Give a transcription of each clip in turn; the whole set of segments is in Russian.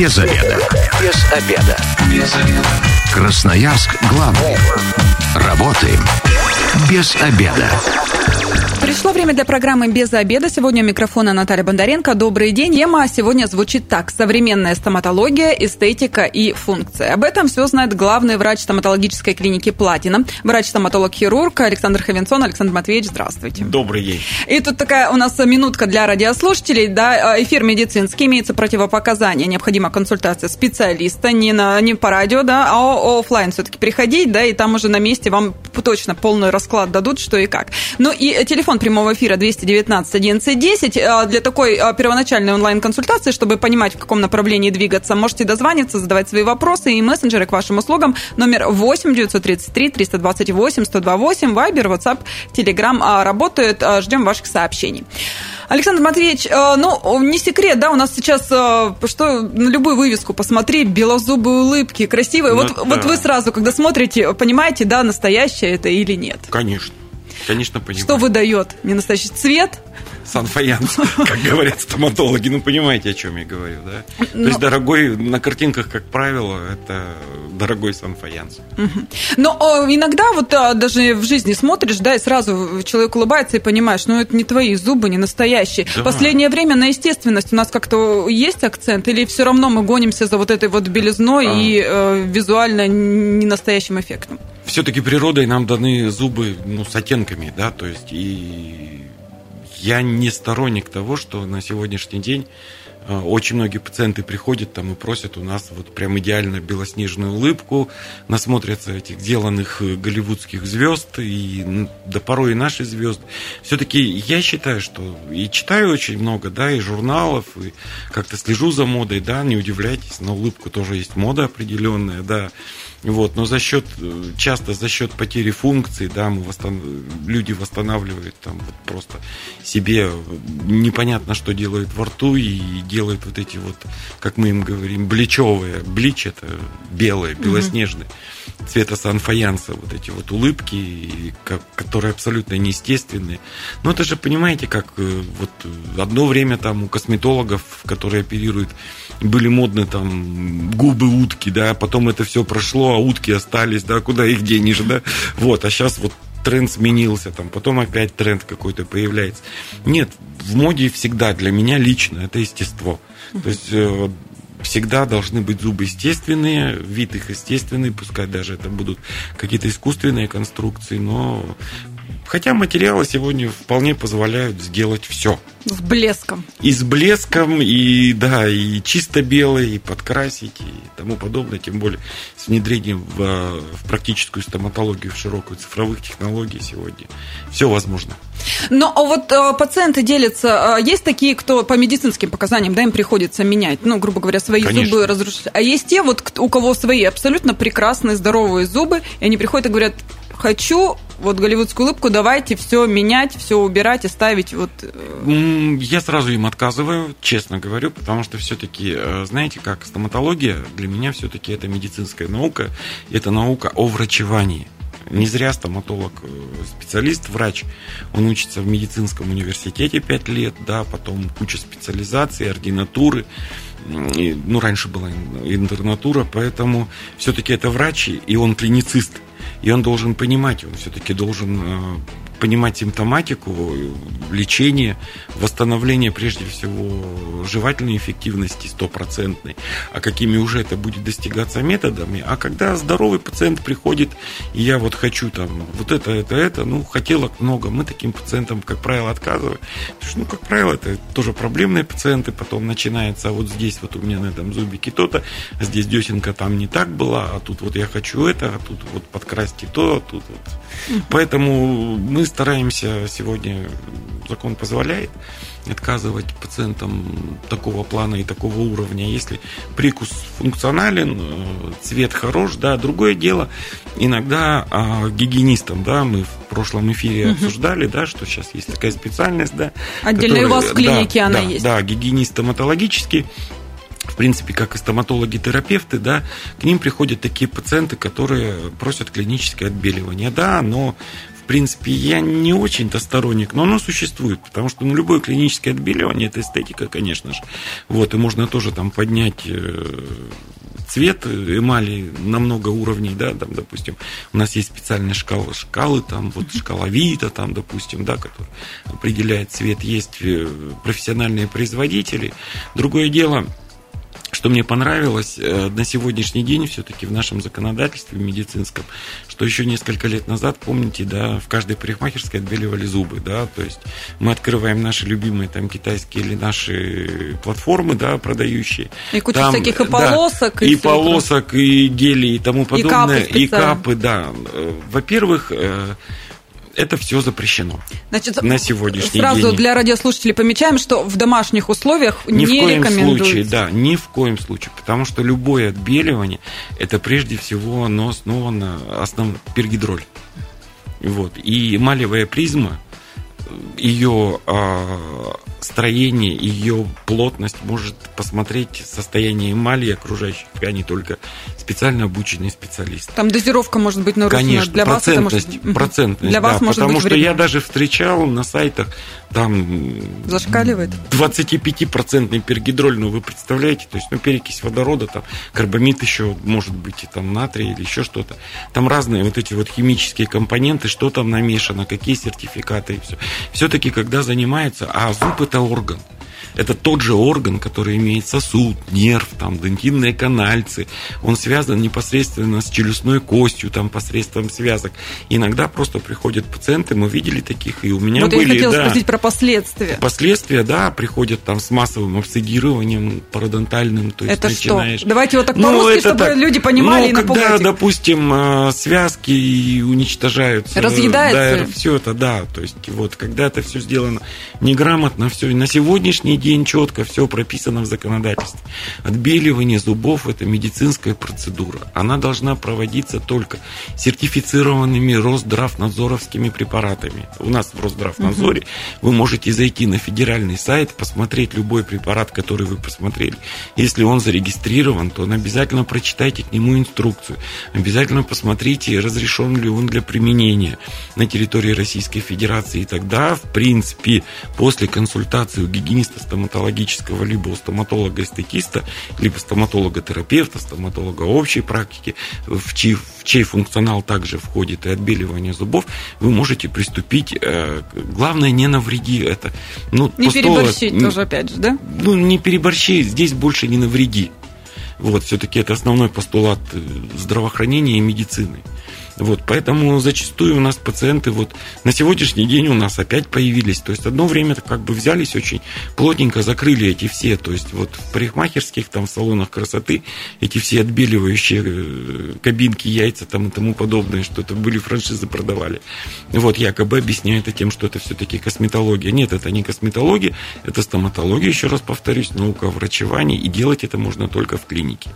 Без обеда. Без обеда. Без обеда. Красноярск главный. Работаем без обеда. Пришло время для программы «Без обеда». Сегодня у микрофона Наталья Бондаренко. Добрый день. Тема сегодня звучит так. Современная стоматология, эстетика и функции. Об этом все знает главный врач стоматологической клиники «Платина», врач-стоматолог-хирург Александр Ховенсон. Александр Матвеевич, здравствуйте. Добрый день. И тут такая у нас минутка для радиослушателей. Да, эфир медицинский, имеется противопоказание. Необходима консультация специалиста не, на, не по радио, да, а офлайн все-таки приходить, да, и там уже на месте вам точно полный расклад дадут, что и как. Ну и телефон прямого эфира 219 1110. Для такой а, первоначальной онлайн-консультации, чтобы понимать, в каком направлении двигаться, можете дозвониться, задавать свои вопросы и мессенджеры к вашим услугам. Номер 8 933 328 128, Вайбер, WhatsApp, Telegram работают. Ждем ваших сообщений. Александр Матвеевич, а, ну, не секрет, да, у нас сейчас, что на любую вывеску посмотри, белозубые улыбки, красивые. Ну, вот, да. вот вы сразу, когда смотрите, понимаете, да, настоящее это или нет? Конечно. Конечно, понимаю. Что выдает ненастоящий цвет? Санфаянс, как говорят стоматологи. Ну, понимаете, о чем я говорю, да? Но... То есть, дорогой, на картинках, как правило, это дорогой санфаянс. Но иногда вот а, даже в жизни смотришь, да, и сразу человек улыбается и понимаешь, ну, это не твои зубы, не настоящие. Да. Последнее время на естественность у нас как-то есть акцент, или все равно мы гонимся за вот этой вот белизной а. и э, визуально не настоящим эффектом? Все-таки природой нам даны зубы ну, с оттенками, да, то есть и я не сторонник того, что на сегодняшний день очень многие пациенты приходят там и просят у нас вот прям идеально белоснежную улыбку, насмотрятся этих деланных э, голливудских звезд и да порой и наши звезды. Все-таки я считаю, что и читаю очень много, да, и журналов, и как-то слежу за модой, да, не удивляйтесь, на улыбку тоже есть мода определенная, да. Вот, но за счет, э, часто за счет потери функций, да, мы восстан... люди восстанавливают там вот просто себе непонятно, что делают во рту и делают вот эти вот, как мы им говорим, бличевые. Блич это белые, белоснежные. Mm-hmm. Цвета санфаянса, вот эти вот улыбки, которые абсолютно неестественные. Но это же, понимаете, как э, вот одно время там у косметологов, которые оперируют были модны там губы утки, да, потом это все прошло, а утки остались, да, куда их денешь, да, вот, а сейчас вот тренд сменился, там, потом опять тренд какой-то появляется. Нет, в моде всегда для меня лично это естество. То есть э, всегда должны быть зубы естественные, вид их естественный, пускай даже это будут какие-то искусственные конструкции, но Хотя материалы сегодня вполне позволяют сделать все. С блеском. И с блеском, и да, и чисто белый, и подкрасить, и тому подобное. Тем более с внедрением в, в практическую стоматологию, в широкую цифровых технологий сегодня. Все возможно. Но а вот э, пациенты делятся. Э, есть такие, кто по медицинским показаниям, да, им приходится менять, ну, грубо говоря, свои Конечно. зубы разрушить. А есть те, вот, у кого свои абсолютно прекрасные, здоровые зубы, и они приходят и говорят, хочу вот голливудскую улыбку, давайте все менять, все убирать и ставить вот... Э, я сразу им отказываю, честно говорю, потому что все-таки, э, знаете, как стоматология для меня все-таки это медицинская наука, это наука о врачевании. Не зря стоматолог, э, специалист, врач, он учится в медицинском университете 5 лет, да, потом куча специализаций, ординатуры, ну, раньше была интернатура, поэтому все-таки это врач, и он клиницист – и он должен понимать, он все-таки должен э, понимать симптоматику, лечение, восстановление прежде всего жевательной эффективности стопроцентной, а какими уже это будет достигаться методами. А когда здоровый пациент приходит, и я вот хочу там вот это, это, это, ну, хотелок много, мы таким пациентам, как правило, отказываем. Потому что, ну, как правило, это тоже проблемные пациенты, потом начинается, а вот здесь вот у меня на этом зубике то-то, а здесь десенка там не так была, а тут вот я хочу это, а тут вот подкрасьте то, а тут вот. Поэтому мы стараемся сегодня, закон позволяет, отказывать пациентам такого плана и такого уровня. Если прикус функционален, э, цвет хорош, да, другое дело, иногда а, гигиенистам, да, мы в прошлом эфире угу. обсуждали, да, что сейчас есть такая специальность, да. Отдельно которая, у вас в клинике да, она да, есть. Да, гигиенист стоматологический, в принципе, как и стоматологи-терапевты, да, к ним приходят такие пациенты, которые просят клиническое отбеливание. Да, но принципе, я не очень-то сторонник, но оно существует, потому что ну, любое клиническое отбеливание – это эстетика, конечно же. Вот, и можно тоже там поднять э, цвет эмали на много уровней, да, там, допустим, у нас есть специальные шкалы, шкалы там, вот шкала Вита, там, допустим, да, которая определяет цвет, есть э, профессиональные производители. Другое дело, что мне понравилось э, на сегодняшний день все-таки в нашем законодательстве медицинском, что еще несколько лет назад, помните, да, в каждой парикмахерской отбеливали зубы, да, то есть мы открываем наши любимые там китайские или наши платформы, да, продающие. И куча там, всяких и полосок, да, и, и полосок, и гели, и тому подобное, и капы, и капы да. Во-первых, э, это все запрещено Значит, на сегодняшний сразу день. Сразу для радиослушателей помечаем, что в домашних условиях ни не в коем случае, да, ни в коем случае, потому что любое отбеливание это прежде всего оно основано основ пергидроль. Вот. И эмалевая призма, ее строение, ее плотность может посмотреть состояние эмали окружающих тканей только специально обученный специалист. Там дозировка может быть нарушена. Конечно, для процентность, вас это может... процентность, для вас да, может потому быть что вредно. я даже встречал на сайтах там зашкаливает 25-процентный пергидроль, ну вы представляете, то есть ну перекись водорода, там карбамид еще может быть и там натрий или еще что-то. Там разные вот эти вот химические компоненты, что там намешано, какие сертификаты и все. Все-таки когда занимается, а зуб это орган. Это тот же орган, который имеет сосуд, нерв, там, дентинные канальцы. Он связан непосредственно с челюстной костью, там, посредством связок. Иногда просто приходят пациенты, мы видели таких, и у меня вот были... я хотела да, спросить про последствия. Последствия, да, приходят там с массовым обсидированием пародонтальным. То есть это начинаешь... что? Давайте вот так Ну, по-русски, чтобы так. люди понимали ну, и когда, напугать их. допустим, э, связки уничтожаются. Разъедается. Да, все это, да. То есть, вот, когда это все сделано неграмотно, все. И на сегодняшний день четко все прописано в законодательстве. Отбеливание зубов – это медицинская процедура. Она должна проводиться только сертифицированными Росздравнадзоровскими препаратами. У нас в Росздравнадзоре вы можете зайти на федеральный сайт, посмотреть любой препарат, который вы посмотрели. Если он зарегистрирован, то обязательно прочитайте к нему инструкцию. Обязательно посмотрите, разрешен ли он для применения на территории Российской Федерации. И тогда, в принципе, после консультации у гигиениста стоматологического, либо у стоматолога-эстетиста, либо стоматолога-терапевта, стоматолога общей практики, в чей, в чей функционал также входит и отбеливание зубов, вы можете приступить. э, Главное, не навреди это. Ну, Не пустого- переборщить тоже, опять же, да? ну, не переборщи, здесь больше не навреди. Вот, все-таки это основной постулат э, здравоохранения и медицины. Вот, поэтому зачастую у нас пациенты вот на сегодняшний день у нас опять появились. То есть одно время как бы взялись очень плотненько закрыли эти все. То есть вот в парикмахерских, там в салонах красоты эти все отбеливающие э, кабинки, яйца там и тому подобное, что это были франшизы продавали. Вот якобы объясняют это тем, что это все-таки косметология. Нет, это не косметология, это стоматология, еще раз повторюсь, наука о врачевании, и делать это можно только в клинике.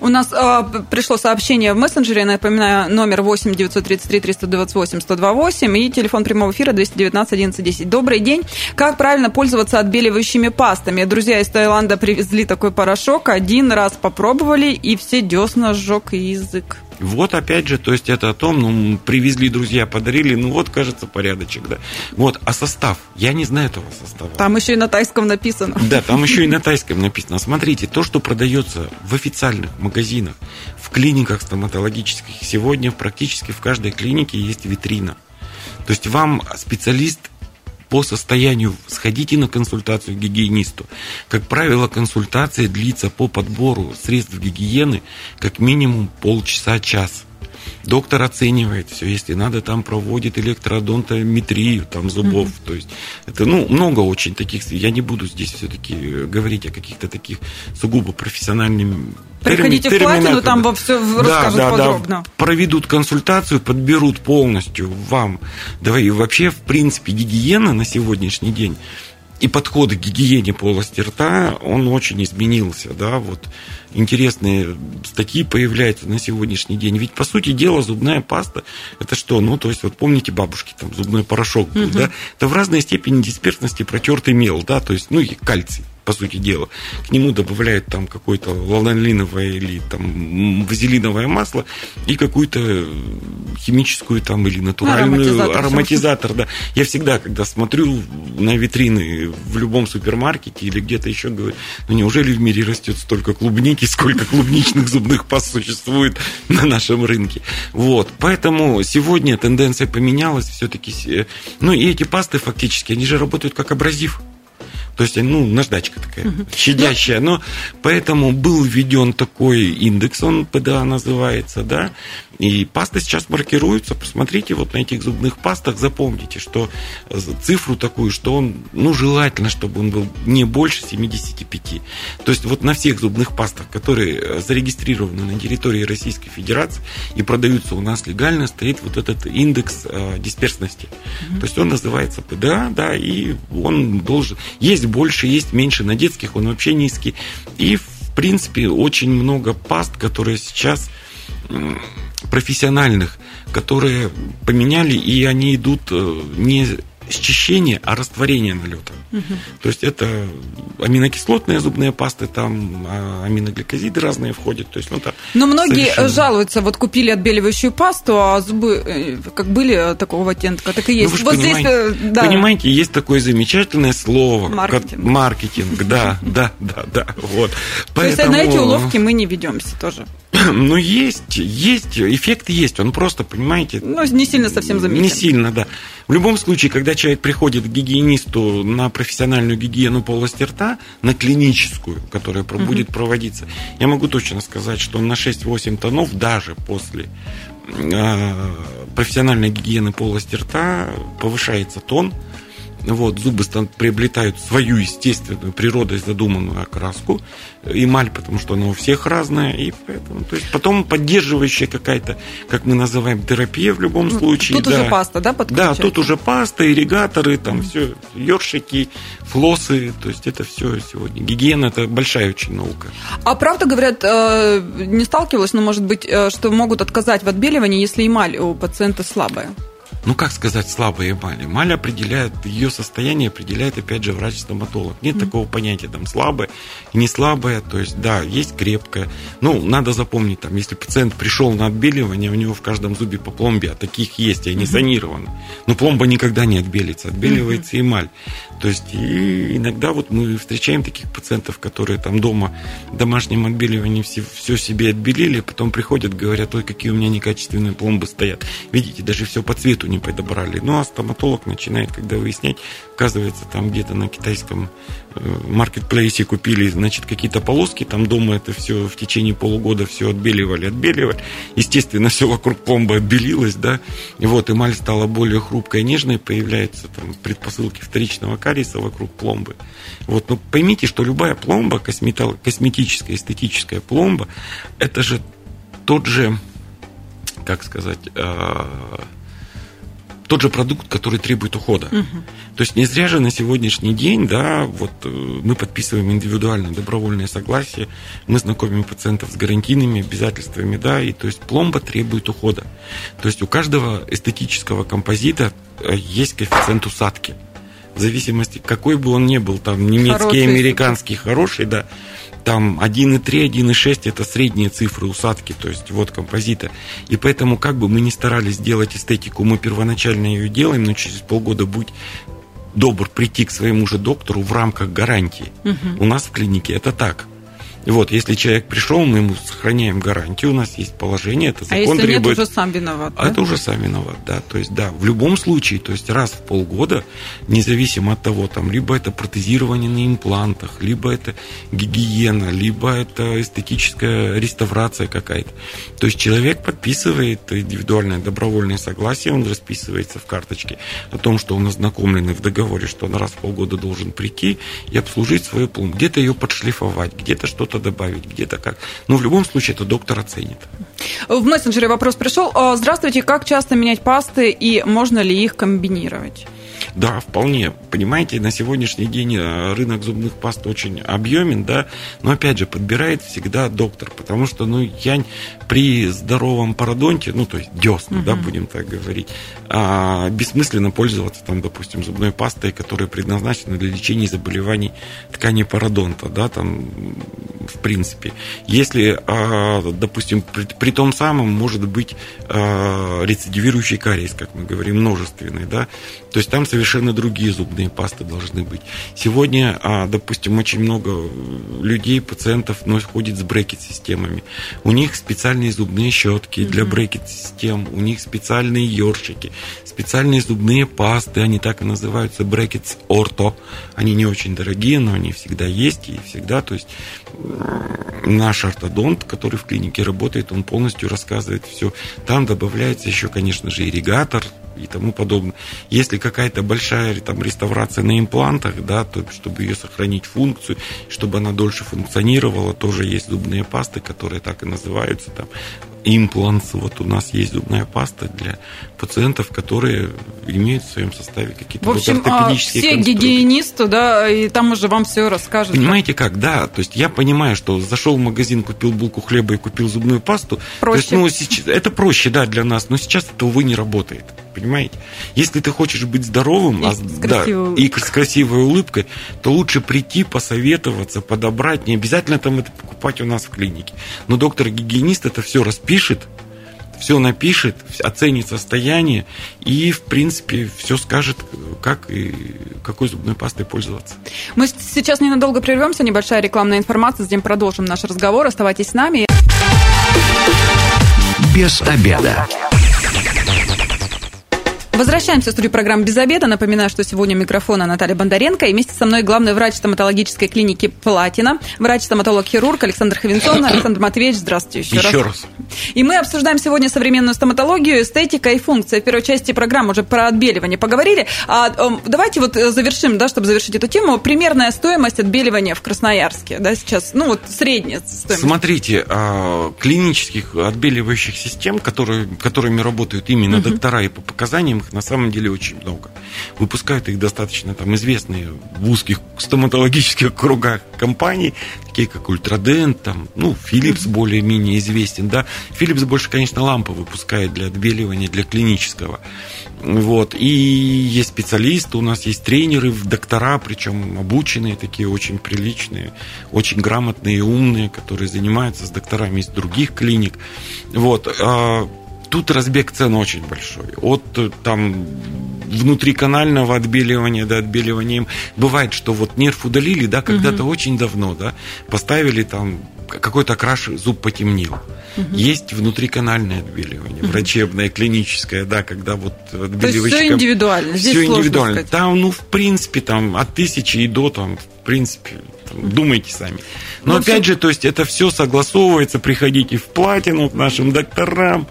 У нас э, пришло сообщение в мессенджере, напоминаю, номер 8 933 328 128 и телефон прямого эфира 219 11 10. Добрый день. Как правильно пользоваться отбеливающими пастами? Друзья из Таиланда привезли такой порошок, один раз попробовали, и все десна сжег язык. Вот опять же, то есть это о том, ну, привезли друзья, подарили, ну вот, кажется, порядочек, да. Вот, а состав? Я не знаю этого состава. Там еще и на тайском написано. Да, там еще и на тайском написано. Смотрите, то, что продается в официальных магазинах, в клиниках стоматологических, сегодня практически в каждой клинике есть витрина. То есть вам специалист по состоянию сходите на консультацию к гигиенисту. Как правило, консультация длится по подбору средств гигиены как минимум полчаса-час. Доктор оценивает все, если надо, там проводит электродонтометрию там зубов. То есть это ну, много очень таких. Я не буду здесь все-таки говорить о каких-то таких сугубо профессиональных Приходите в платину, там во все расскажут да, подробно. Да, проведут консультацию, подберут полностью вам. Давай, и вообще, в принципе, гигиена на сегодняшний день и подход к гигиене полости рта, он очень изменился, да, вот интересные статьи появляются на сегодняшний день. Ведь, по сути дела, зубная паста, это что? Ну, то есть, вот помните бабушки, там, зубной порошок был, Мгм. да? Это в разной степени дисперсности протертый мел, да, то есть, ну, и кальций. По сути дела. К нему добавляют там какое-то ланолиновое или там вазелиновое масло и какую-то химическую там или натуральную ароматизатор, ароматизатор да. Я всегда, когда смотрю на витрины в любом супермаркете или где-то еще, говорю, ну неужели в мире растет столько клубники, сколько клубничных зубных паст существует на нашем рынке. Вот. Поэтому сегодня тенденция поменялась все-таки. Ну и эти пасты фактически, они же работают как абразив. То есть, ну, наждачка такая, угу. щадящая. Но поэтому был введен такой индекс, он ПДА называется, да, и пасты сейчас маркируются. Посмотрите вот на этих зубных пастах, запомните, что цифру такую, что он, ну, желательно, чтобы он был не больше 75. То есть вот на всех зубных пастах, которые зарегистрированы на территории Российской Федерации и продаются у нас легально, стоит вот этот индекс э, дисперсности. Mm-hmm. То есть он называется ПДА, да, и он должен... Есть больше, есть меньше. На детских он вообще низкий. И, в принципе, очень много паст, которые сейчас профессиональных, которые поменяли, и они идут э, не счищение, а растворение налета. Угу. То есть это аминокислотные зубные пасты, там а аминогликозиды разные входят. То есть, ну, Но многие совершенно... жалуются, вот купили отбеливающую пасту, а зубы э, как были такого оттенка, так и есть. Ну, вы вот понимаете, здесь, да. понимаете, есть такое замечательное слово. Маркетинг. Как, маркетинг, да, да, да, да. Вот. То есть на эти уловки мы не ведемся тоже. Ну, есть, есть, эффект есть. Он просто, понимаете... Ну, не сильно совсем заметен. Не сильно, да. В любом случае, когда человек приходит к гигиенисту на профессиональную гигиену полости рта, на клиническую, которая угу. будет проводиться, я могу точно сказать, что на 6-8 тонов даже после э, профессиональной гигиены полости рта повышается тон, вот, зубы приобретают свою естественную природой задуманную окраску, эмаль, потому что она у всех разная, и поэтому, то есть потом поддерживающая какая-то, как мы называем, терапия в любом ну, случае. Тут да. уже паста, да, Да, тут уже паста, ирригаторы, там mm-hmm. все, ёршики, флосы, то есть это все сегодня. Гигиена – это большая очень наука. А правда, говорят, э, не сталкивалась, но, может быть, э, что могут отказать в отбеливании, если эмаль у пациента слабая? Ну как сказать, слабая эмаль. Эмаль определяет, ее состояние определяет, опять же, врач-стоматолог. Нет mm-hmm. такого понятия, там, слабое и не слабое, то есть, да, есть крепкое. Ну, надо запомнить, там, если пациент пришел на отбеливание, у него в каждом зубе по пломбе, а таких есть, и они mm-hmm. санированы. Но пломба никогда не отбелится, отбеливается mm-hmm. эмаль. То есть, и иногда вот мы встречаем таких пациентов, которые там дома в домашнем отбеливании все, все себе отбелили, потом приходят, говорят, ой, какие у меня некачественные пломбы стоят. Видите, даже все по цвету не подобрали. Ну, а стоматолог начинает, когда выяснять, оказывается, там где-то на китайском маркетплейсе купили, значит, какие-то полоски, там дома это все в течение полугода все отбеливали, отбеливали. Естественно, все вокруг пломбы отбелилось, да, и вот эмаль стала более хрупкой, нежной, появляются там предпосылки вторичного кариеса вокруг пломбы. Вот, но поймите, что любая пломба, косметическая, эстетическая пломба, это же тот же, как сказать, э, тот же продукт, который требует ухода. Угу. То есть не зря же на сегодняшний день, да, вот э, мы подписываем индивидуальное добровольное согласие, мы знакомим пациентов с гарантийными обязательствами, да, и то есть пломба требует ухода. То есть у каждого эстетического композита э, есть коэффициент усадки. В зависимости, какой бы он ни был, там немецкий, хороший, американский, хороший, да, там 1,3, 1,6 это средние цифры усадки, то есть вот композита. И поэтому как бы мы ни старались сделать эстетику, мы первоначально ее делаем, но через полгода будь добр прийти к своему же доктору в рамках гарантии. Угу. У нас в клинике это так. Вот, если человек пришел, мы ему сохраняем гарантию, у нас есть положение, это закон а если требует. Нет, уже сам виноват. А это уже сам виноват, да. То есть, да, в любом случае, то есть раз в полгода, независимо от того, там, либо это протезирование на имплантах, либо это гигиена, либо это эстетическая реставрация какая-то. То есть человек подписывает индивидуальное добровольное согласие, он расписывается в карточке о том, что он ознакомленный в договоре, что он раз в полгода должен прийти и обслужить свою пломбу, где-то ее подшлифовать, где-то что-то что-то добавить, где-то как. Но в любом случае это доктор оценит. В мессенджере вопрос пришел. А, здравствуйте, как часто менять пасты и можно ли их комбинировать? Да, вполне. Понимаете, на сегодняшний день э, рынок зубных паст очень объемен, да, но опять же подбирает всегда доктор, потому что, ну, я при здоровом пародонте, ну, то есть десна, угу. да, будем так говорить, а, бессмысленно пользоваться там, допустим, зубной пастой, которая предназначена для лечения заболеваний ткани пародонта, да, там, в принципе. Если, а, допустим, при, при том самом может быть а, рецидивирующий кариес, как мы говорим, множественный, да, то есть там совершенно другие зубные пасты должны быть. Сегодня, а, допустим, очень много людей, пациентов ходит с брекет-системами. У них специальные зубные щетки для брекет-систем, у них специальные ёршики, специальные зубные пасты, они так и называются брекетс орто. Они не очень дорогие, но они всегда есть и всегда, то есть наш ортодонт, который в клинике работает, он полностью рассказывает все. Там добавляется еще, конечно же, ирригатор, и тому подобное. Если какая-то большая там, реставрация на имплантах, да, то чтобы ее сохранить функцию, чтобы она дольше функционировала, тоже есть зубные пасты, которые так и называются, там, импланс. Вот у нас есть зубная паста для пациентов, которые имеют в своем составе какие-то в общем, вот а, ортопедические все гигиенисты, да, и там уже вам все расскажут. Понимаете как, да, то есть я понимаю, что зашел в магазин, купил булку хлеба и купил зубную пасту. Проще. То есть, ну, сейчас, это проще, да, для нас, но сейчас это, увы, не работает понимаете? Если ты хочешь быть здоровым и, а, с, да, и с красивой улыбкой, то лучше прийти, посоветоваться, подобрать. Не обязательно там это покупать у нас в клинике. Но доктор-гигиенист это все распишет, все напишет, оценит состояние и, в принципе, все скажет, как и какой зубной пастой пользоваться. Мы сейчас ненадолго прервемся, небольшая рекламная информация, затем продолжим наш разговор. Оставайтесь с нами. Без обеда. Возвращаемся в студию программы «Без обеда». Напоминаю, что сегодня микрофона Наталья Бондаренко. И вместе со мной главный врач стоматологической клиники «Платина», врач-стоматолог-хирург Александр Ховенсон. Александр Матвеевич, здравствуйте еще, еще раз. раз. И мы обсуждаем сегодня современную стоматологию, эстетика и функция. В первой части программы уже про отбеливание поговорили. А, давайте вот завершим, да, чтобы завершить эту тему. Примерная стоимость отбеливания в Красноярске, да, сейчас, ну вот средняя стоимость. Смотрите, а, клинических отбеливающих систем, которые, которыми работают именно угу. доктора и по показаниям, их на самом деле очень много. Выпускают их достаточно там известные в узких стоматологических кругах компаний, такие как Ультрадент, там, ну, Philips более-менее известен, да. Philips больше, конечно, лампы выпускает для отбеливания, для клинического. Вот. И есть специалисты, у нас есть тренеры, доктора, причем обученные, такие очень приличные, очень грамотные, умные, которые занимаются с докторами из других клиник. Вот. Тут разбег цен очень большой. От э, там внутриканального отбеливания до отбеливания. Бывает, что вот нерв удалили, да, когда-то угу. очень давно, да, поставили там какой-то окраш, зуб потемнел. Угу. Есть внутриканальное отбеливание, угу. врачебное, клиническое, да, когда вот отбеливающим... То есть все индивидуально, здесь все индивидуально. Сказать. Там, ну, в принципе, там от тысячи и до, там, в принципе, думайте сами. Но, ну, опять все... же, то есть это все согласовывается, приходите в платину к нашим докторам,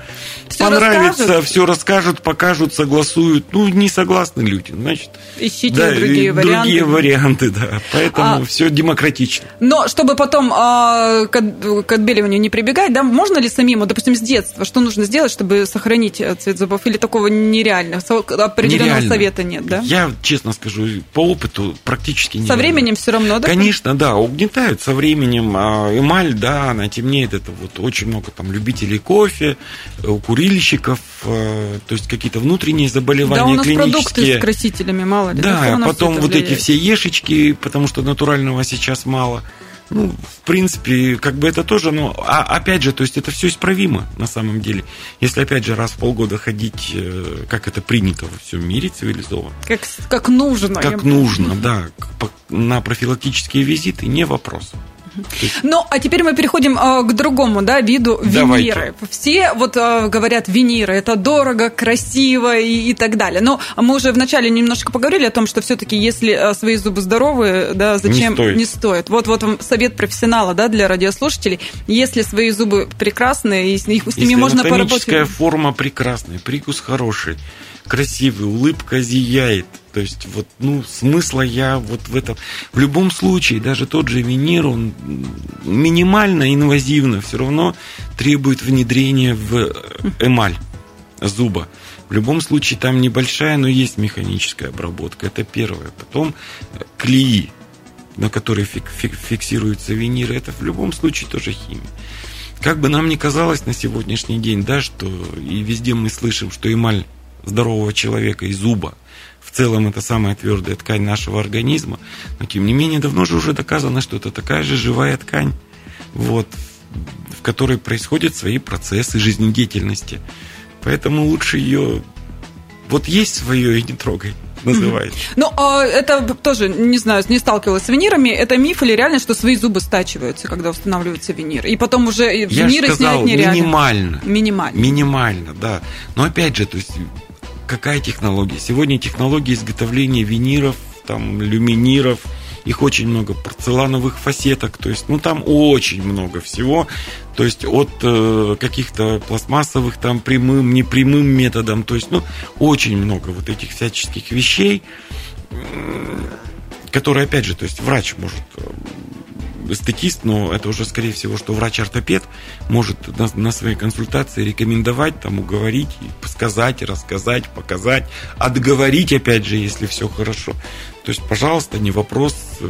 все понравится, расскажут. все расскажут, покажут, согласуют. Ну, не согласны люди, значит. Ищите да, другие варианты. Другие варианты, да. Поэтому а, все демократично. Но чтобы потом а, к, к отбеливанию не прибегать, да, можно ли самим, допустим, с детства, что нужно сделать, чтобы сохранить э, цвет зубов? Или такого нереально? Определенного нереально. совета нет, да? Я честно скажу, по опыту практически не. Со временем все равно, да? Конечно, да, угнетают со временем. А эмаль, да, она темнеет. Это вот очень много там любителей кофе, у курильщиков, э, то есть какие-то внутренние заболевания да, у нас клинические. продукты с красителями, мало ли. Да, да потом вот влияет. эти все ешечки, потому что натурального сейчас мало. Ну, в принципе, как бы это тоже, но а, опять же, то есть это все исправимо на самом деле. Если опять же раз в полгода ходить, э, как это принято во всем мире цивилизованно. Как, как нужно. Как нужно, да. На профилактические визиты не вопрос. Ну, а теперь мы переходим э, к другому, да, виду Давайте. Все вот э, говорят виниры, это дорого, красиво и, и так далее. Но мы уже вначале немножко поговорили о том, что все-таки если э, свои зубы здоровые, да, зачем не стоит. не стоит. Вот вот вам совет профессионала, да, для радиослушателей. Если свои зубы прекрасные, и с, их, с ними если можно поработать. форма прекрасная, прикус хороший, красивый, улыбка зияет – то есть, вот, ну, смысла я вот в этом... В любом случае, даже тот же винир, он минимально инвазивно все равно требует внедрения в эмаль зуба. В любом случае там небольшая, но есть механическая обработка. Это первое. Потом э, клеи, на которые фик, фик, фиксируются виниры, это в любом случае тоже химия. Как бы нам ни казалось на сегодняшний день, да, что и везде мы слышим, что эмаль здорового человека и зуба целом это самая твердая ткань нашего организма, но тем не менее давно же уже доказано, что это такая же живая ткань, вот, в которой происходят свои процессы жизнедеятельности. Поэтому лучше ее... Вот есть свое и не трогай называется. Ну, а это тоже, не знаю, не сталкивалась с винирами. Это миф или реально, что свои зубы стачиваются, когда устанавливается винир? И потом уже виниры сказал, снять нереально. минимально. Минимально. Минимально, да. Но опять же, то есть какая технология? Сегодня технология изготовления виниров, там, люминиров, их очень много, порцелановых фасеток, то есть, ну, там очень много всего, то есть, от э, каких-то пластмассовых, там, прямым, непрямым методом, то есть, ну, очень много вот этих всяческих вещей, которые, опять же, то есть, врач может эстетист, но это уже, скорее всего, что врач-ортопед может на, на своей консультации рекомендовать, там, уговорить, сказать, рассказать, показать, отговорить, опять же, если все хорошо. То есть, пожалуйста, не вопрос. Э,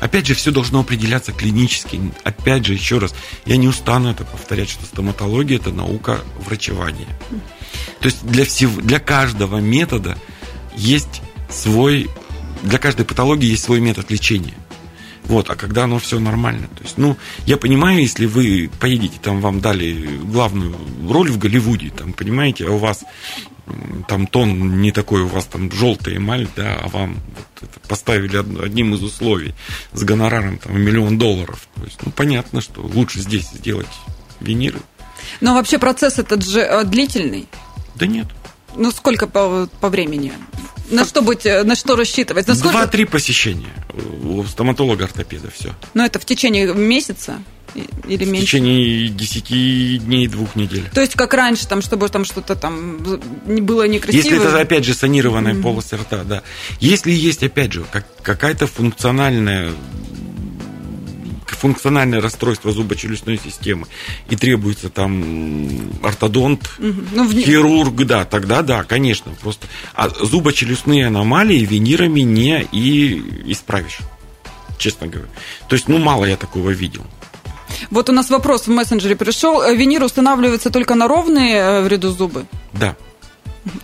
опять же, все должно определяться клинически. Опять же, еще раз, я не устану это повторять, что стоматология – это наука врачевания. То есть для, всего, для каждого метода есть свой, для каждой патологии есть свой метод лечения. Вот, а когда оно все нормально. То есть, ну, я понимаю, если вы поедете, там вам дали главную роль в Голливуде, там, понимаете, а у вас там тон не такой, у вас там желтый эмаль, да, а вам вот поставили одним из условий с гонораром там миллион долларов. То есть, ну, понятно, что лучше здесь сделать виниры. Но вообще процесс этот же э, длительный? Да нет. Ну, сколько по, по времени? На что, быть, э, на что рассчитывать? Насколько... Два-три посещения у стоматолога-ортопеда, все. Но это в течение месяца? Или меньше? В течение 10 дней, двух недель. То есть, как раньше, там, чтобы там что-то там было некрасиво? Если это, опять же, санированная mm-hmm. полость рта, да. Если есть, опять же, как, какая-то функциональная функциональное расстройство зубочелюстной системы и требуется там ортодонт, угу. ну, в... хирург, да, тогда да, конечно, просто. А зубочелюстные аномалии винирами не и исправишь, честно говоря. То есть, ну, мало я такого видел. Вот у нас вопрос в мессенджере пришел. Винир устанавливается только на ровные э, в ряду зубы? Да.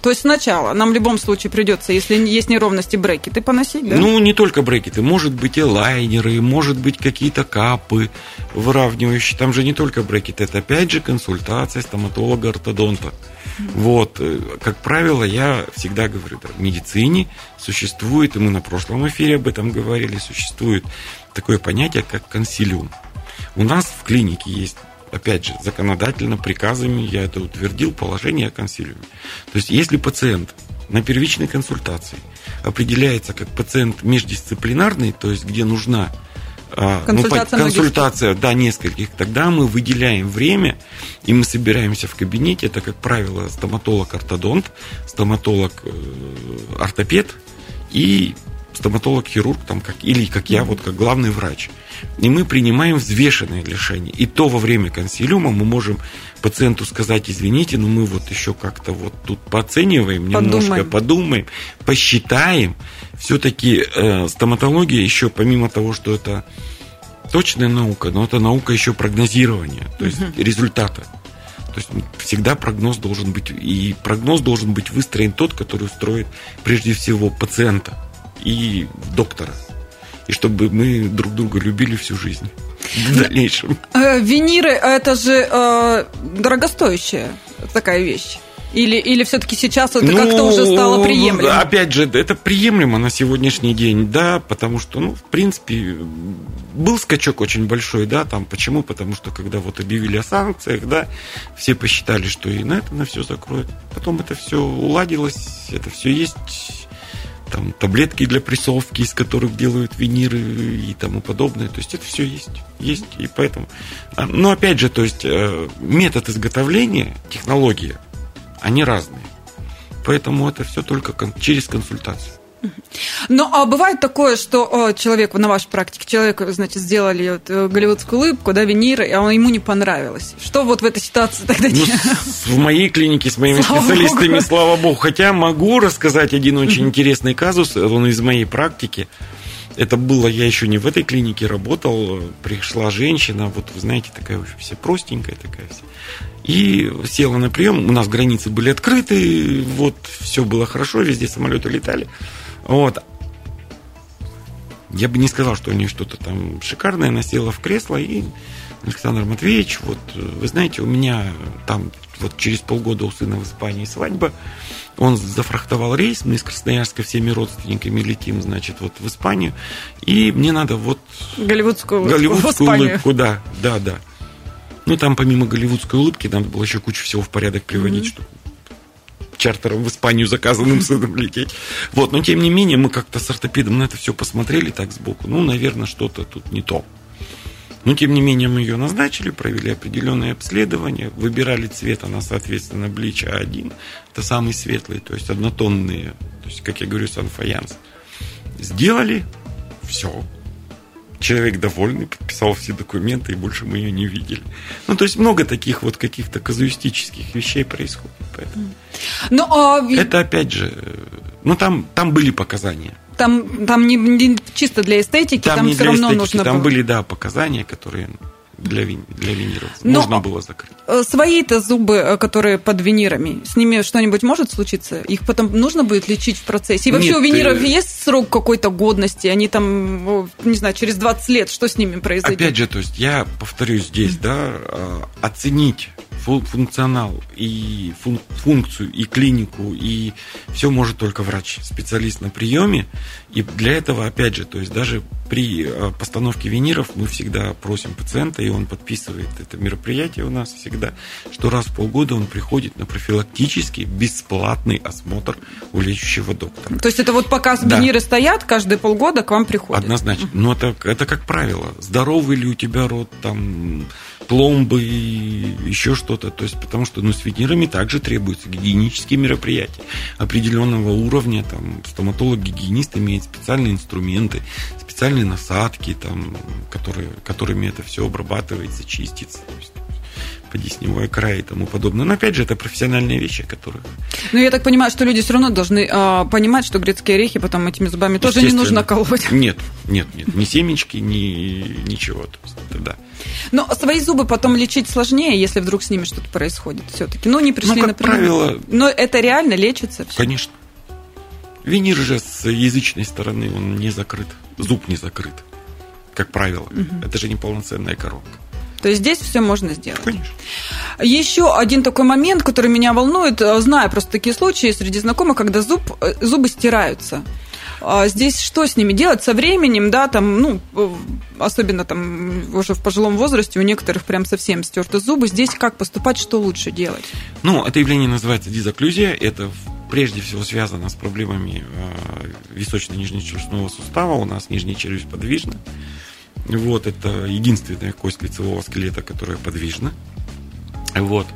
То есть сначала нам в любом случае придется, если есть неровности, брекеты поносить, да? Ну, не только брекеты, может быть и лайнеры, может быть какие-то капы выравнивающие. Там же не только брекеты, это опять же консультация стоматолога, ортодонта. Вот, э, как правило, я всегда говорю, да, в медицине существует, и мы на прошлом эфире об этом говорили, существует такое понятие, как консилиум. У нас в клинике есть опять же, законодательно, приказами я это утвердил, положение о консилиуме. То есть, если пациент на первичной консультации определяется как пациент междисциплинарный, то есть где нужна а, ну, консультация, ну, консультация да, нескольких, тогда мы выделяем время, и мы собираемся в кабинете, это, как правило, стоматолог-ортодонт, стоматолог-ортопед э, и стоматолог-хирург, там, как, или как я, вот как главный врач. И мы принимаем взвешенное решение. И то во время консилиума мы можем пациенту сказать, извините, но мы вот еще как-то вот тут пооцениваем, немножко подумаем, подумаем посчитаем. Все-таки э, стоматология еще, помимо того, что это точная наука, но это наука еще прогнозирования, то есть угу. результата. То есть всегда прогноз должен быть, и прогноз должен быть выстроен тот, который устроит прежде всего пациента и доктора. И чтобы мы друг друга любили всю жизнь в дальнейшем. Э, виниры это же э, дорогостоящая такая вещь. Или, или все-таки сейчас это ну, как-то уже стало приемлемо? Опять же, это приемлемо на сегодняшний день, да, потому что, ну, в принципе, был скачок очень большой, да, там, почему? Потому что, когда вот объявили о санкциях, да, все посчитали, что и на это на все закроют. Потом это все уладилось, это все есть там таблетки для прессовки, из которых делают виниры и тому подобное. То есть это все есть. Есть. И поэтому. А, но опять же, то есть э, метод изготовления, технология, они разные. Поэтому это все только через консультацию. Ну, а бывает такое, что о, человек, на вашей практике, человек, значит, сделали вот, э, голливудскую улыбку, да, винир, а он, ему не понравилось. Что вот в этой ситуации тогда Ну, в моей клинике с моими Слава специалистами, богу. слава богу. Хотя могу рассказать один очень интересный казус, он из моей практики. Это было, я еще не в этой клинике работал, пришла женщина, вот вы знаете, такая вообще вся простенькая такая вся. И села на прием, у нас границы были открыты, вот все было хорошо, везде самолеты летали. Вот. Я бы не сказал, что у нее что-то там шикарное. Она села в кресло и Александр Матвеевич, вот э, вы знаете, у меня там вот через полгода у сына в Испании свадьба. Он зафрахтовал рейс, мы из Красноярска всеми родственниками летим, значит, вот в Испанию. И мне надо вот Голливудскую улыбку голливудскую улыбку, да, да, да. Ну, там помимо голливудской улыбки надо было еще кучу всего в порядок приводить, чтобы чартером в Испанию заказанным сыном лететь. Вот, но тем не менее, мы как-то с ортопедом на это все посмотрели так сбоку. Ну, наверное, что-то тут не то. Но, тем не менее, мы ее назначили, провели определенное обследование, выбирали цвет, она, соответственно, Блич А1, это самый светлый, то есть однотонные, то есть, как я говорю, санфаянс. Сделали, все. Человек довольный, подписал все документы, и больше мы ее не видели. Ну, то есть много таких вот каких-то казуистических вещей происходит. Поэтому Ну, а это опять же, ну там, там были показания. там, там не, не чисто для эстетики, там, Там, не все для равно эстетики, нужно там было. были, да, показания, которые для, вин, для виниров Но- можно было закрыть. Э, Свои-то зубы, э, которые под винирами, с ними что-нибудь может случиться? Их потом нужно будет лечить в процессе? И вообще Нет, у виниров э, есть срок какой-то годности? Они там, о, не знаю, через 20 лет, что с ними произойдет? Опять же, то есть я повторюсь здесь, да, э, оценить функционал и фун- функцию и клинику и все может только врач, специалист на приеме. И для этого, опять же, то есть даже при э, постановке виниров мы всегда просим пациента, и он подписывает это мероприятие у нас всегда, что раз в полгода он приходит на профилактический бесплатный осмотр у лечащего доктора. То есть это вот пока Да. виниры стоят, каждые полгода к вам приходят? Однозначно. Но это, это как правило. Здоровый ли у тебя рот, там, пломбы, еще что-то. То есть, потому что ну, с винирами также требуются гигиенические мероприятия определенного уровня. Там, стоматолог-гигиенист имеет специальные инструменты, специальные насадки, там, которые, которыми это все обрабатывается, чистится. То есть, по десневой край и тому подобное. Но опять же, это профессиональные вещи, которые Ну, я так понимаю, что люди все равно должны а, понимать, что грецкие орехи потом этими зубами тоже не нужно колоть. Нет, нет, нет, ни семечки, ни ничего. То есть, это да. Но свои зубы потом лечить сложнее, если вдруг с ними что-то происходит все-таки. Ну, не пришли, как например. правило- Но это реально лечится всё. Конечно. Винир же с язычной стороны, он не закрыт. Зуб не закрыт, как правило. Это же не полноценная коронка. То есть здесь все можно сделать. Конечно. Еще один такой момент, который меня волнует, э, знаю просто такие случаи среди знакомых, когда зуб, э, зубы стираются. А Здесь что с ними делать со временем, да, там, ну, э, особенно там уже в пожилом возрасте у некоторых прям совсем стерты зубы. Здесь как поступать, что лучше делать? Ну, это явление называется дизоклюзия. Это прежде всего связано с проблемами височно-нижнечелюстного сустава. У нас нижняя челюсть подвижна. Вот, это единственная кость лицевого скелета, которая подвижна. Вот.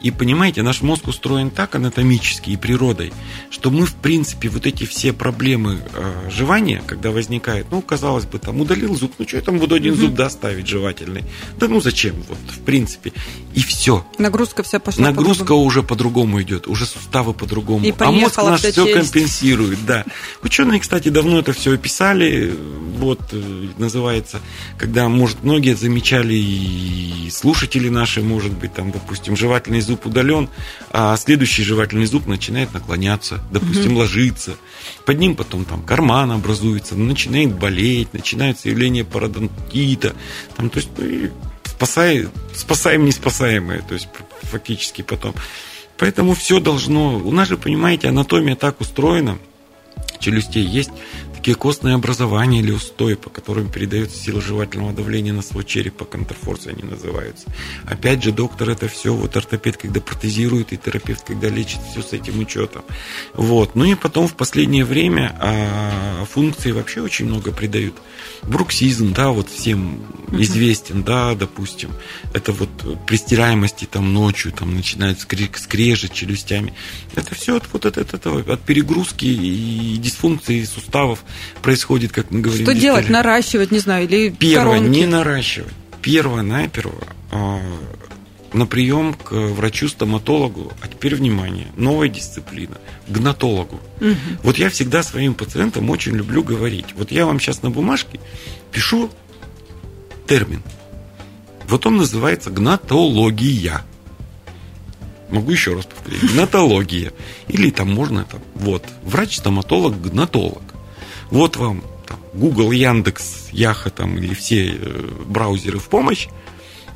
И понимаете, наш мозг устроен так анатомически и природой, что мы, в принципе, вот эти все проблемы э, жевания, когда возникает, ну, казалось бы, там удалил зуб, ну, что я там буду один зуб доставить жевательный? Да ну зачем, вот, в принципе. И все. Нагрузка вся пошла. Нагрузка по-другому. уже по-другому идет, уже суставы по-другому. И а мозг наш вся все челюсть. компенсирует, да. Ученые, кстати, давно это все описали. Вот э, называется, когда, может, многие замечали и слушатели наши, может быть, там, допустим, жевательный зуб удален, а следующий жевательный зуб начинает наклоняться, допустим, ложиться. Под ним потом там карман образуется, начинает болеть, начинаются явления пародонтита. Там, то есть, ну, спасай, спасаем неспасаемое, то есть фактически потом. Поэтому все должно... У нас же, понимаете, анатомия так устроена, челюстей есть такие костные образования или устои, по которым передается сила жевательного давления на свой череп, по контрфорсе они называются. Опять же, доктор это все, вот ортопед, когда протезирует, и терапевт, когда лечит, все с этим учетом. Вот. Ну и потом в последнее время а, функции вообще очень много придают. Бруксизм, да, вот всем известен, да, допустим. Это вот при стираемости там ночью там начинают скрежет челюстями. Это все от вот от этого, от перегрузки и дисфункции суставов происходит, как мы говорим. Что делать? Наращивать, не знаю, или Первое, коронки? не наращивать. Первое, наперво, а, на прием к врачу-стоматологу, а теперь внимание, новая дисциплина, гнатологу. Угу. Вот я всегда своим пациентам очень люблю говорить. Вот я вам сейчас на бумажке пишу термин. Вот он называется гнатология. Могу еще раз повторить. Гнатология. Или там можно там, вот, врач-стоматолог, гнатолог. Вот вам там, Google, Яндекс, Яха там, или все э, браузеры в помощь.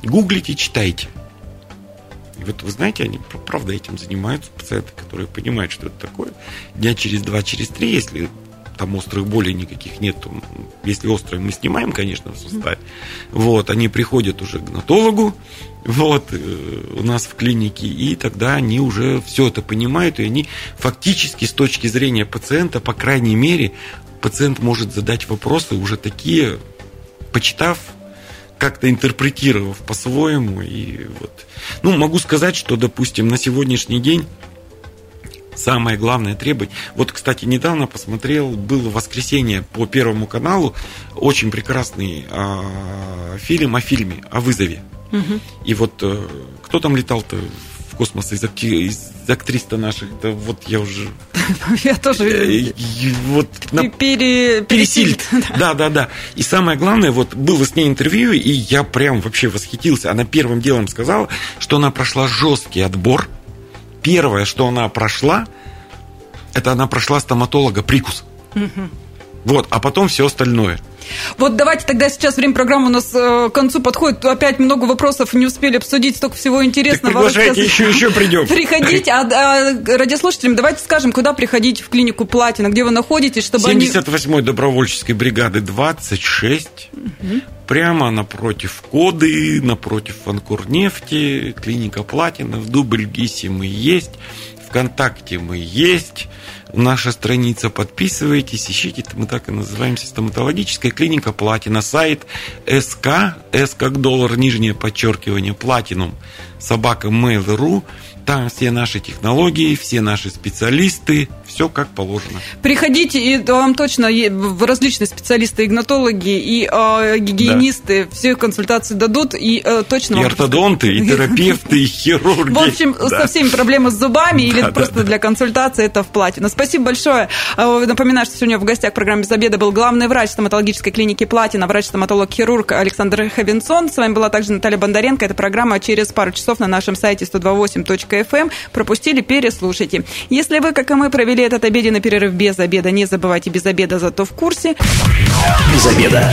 Гуглите, читайте. И вот вы знаете, они правда этим занимаются, пациенты, которые понимают, что это такое. Дня через два, через три, если там острых болей никаких нет, то, если острые мы снимаем, конечно, в суставе. Вот, они приходят уже к гнатологу, вот, э, у нас в клинике, и тогда они уже все это понимают, и они фактически с точки зрения пациента, по крайней мере, пациент может задать вопросы уже такие, почитав как-то интерпретировав по-своему. И вот. Ну, могу сказать, что, допустим, на сегодняшний день самое главное требовать. Вот, кстати, недавно посмотрел, было воскресенье по Первому каналу, очень прекрасный э, фильм о фильме, о вызове. Угу. И вот э, кто там летал-то в космос из, из актрис-то наших, да вот я уже... Я тоже... Э, вот. Пересильд. Да, да, да. И самое главное, вот было с ней интервью, и я прям вообще восхитился. Она первым делом сказала, что она прошла жесткий отбор. Первое, что она прошла, это она прошла стоматолога прикус. Угу. Вот, а потом все остальное. Вот давайте тогда сейчас время программы у нас э, к концу подходит. Опять много вопросов не успели обсудить, столько всего интересного. Так приглашайте, еще, еще придем. Приходите, а, а радиослушателям давайте скажем, куда приходить в клинику Платина, где вы находитесь, чтобы 78-й они... добровольческой бригады 26, угу. прямо напротив Коды, напротив Анкурнефти, клиника Платина, в Дубльгисе мы есть, ВКонтакте мы есть, наша страница, подписывайтесь, ищите, мы так и называемся, стоматологическая клиника Платина, сайт СК, С как доллар, нижнее подчеркивание, Платинум, собака Mail.ru, там все наши технологии, все наши специалисты, все как положено. Приходите, и вам точно различные специалисты, игнатологи и э, гигиенисты, да. все консультации дадут, и э, точно... И ортодонты, и терапевты, и хирурги. В общем, да. со всеми проблемами с зубами или просто для консультации это в платье. Но спасибо большое. Э, напоминаю, что сегодня в гостях программы «Без обеда» был главный врач стоматологической клиники Платина, врач-стоматолог-хирург Александр Хавинсон. С вами была также Наталья Бондаренко. Эта программа через пару часов на нашем сайте 128.com FM. Пропустили, переслушайте. Если вы, как и мы, провели этот обеденный перерыв без обеда, не забывайте без обеда, зато в курсе. Без обеда.